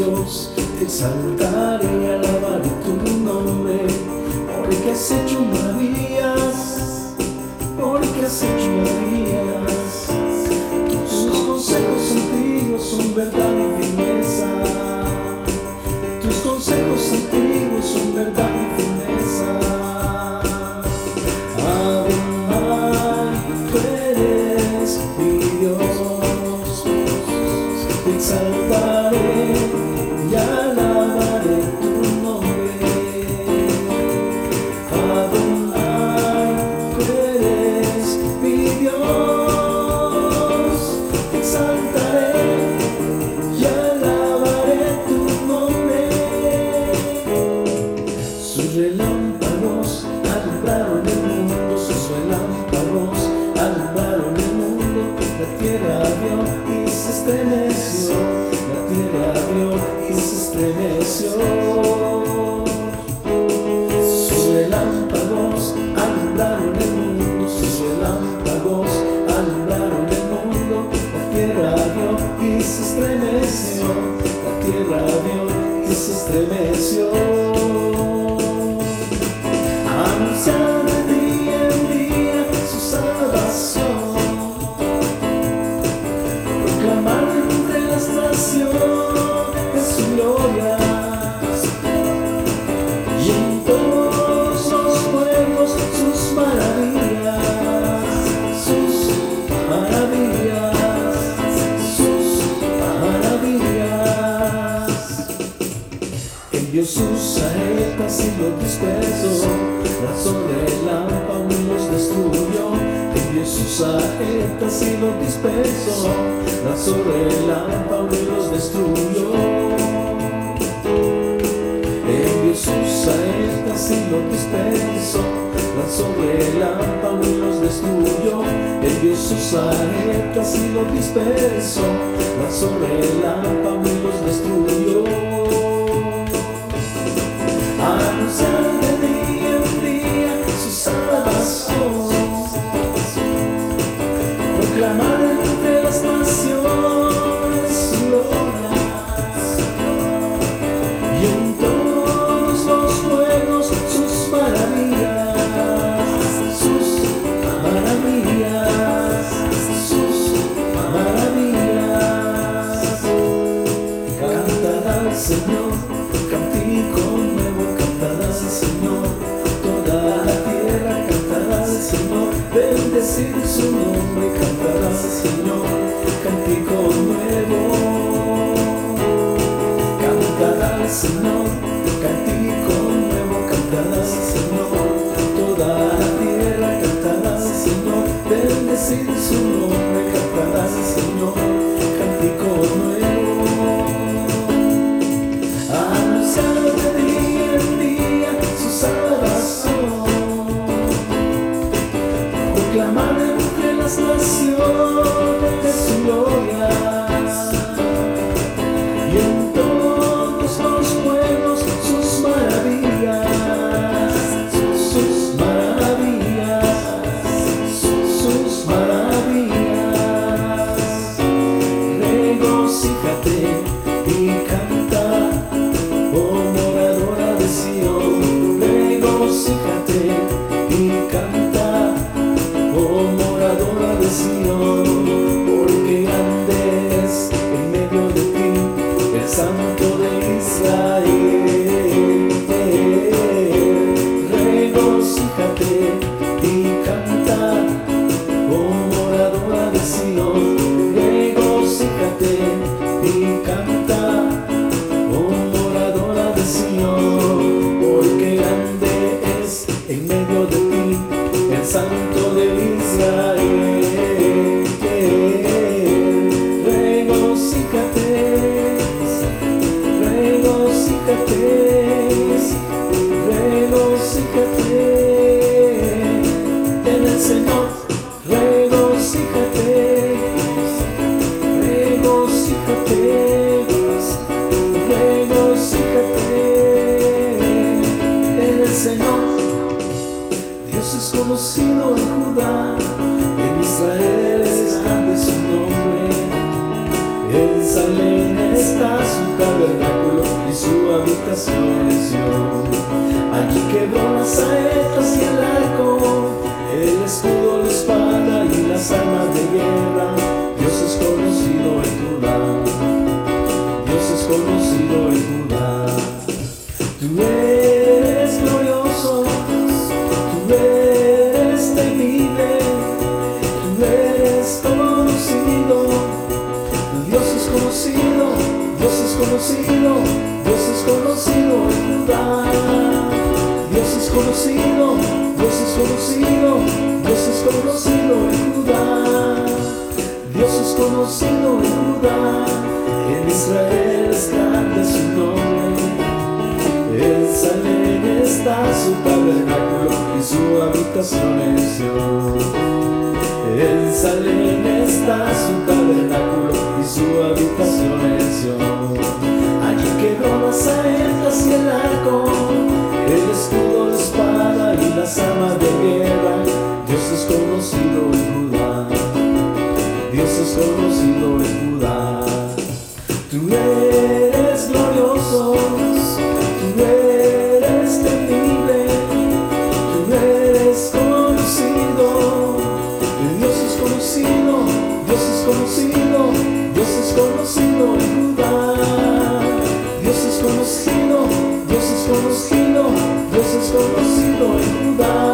Te exaltaré y alabaré tu nombre, porque has hecho maravillas, porque has hecho maravillas. tierra vio y se estremeció, la tierra vio y se estremeció. Sus relámpagos alumbraron el mundo, sus relámpagos alumbraron el mundo, la tierra vio y se estremeció, la tierra vio y se estremeció. Dios usa saetas y los dispersó, razón del lámpara los destruyó. Que Dios usa saetas y los dispersó, razón del lámpara los destruyó. En Dios usa saetas y los dispersó, razón del lámpara los destruyó. Que Dios usa saetas y los dispersó, razón del lámpara los destruyó. Clamar so lonely. sensación. santo de Israel. Regocíjate, regocíjate, regocíjate en el Señor. en Judá, en Israel es grande su nombre. En Salem está su tabernáculo y su habitación es Dios. Allí quebró las y el arco, el escudo conocido, Dios es conocido en Judá. Dios es conocido, Dios es conocido, Dios es conocido en Judá. Dios es conocido en Judá. En Israel es grande su nombre. En Salem está su tabernáculo y su habitación es Dios. En Salem está su tabernáculo conocido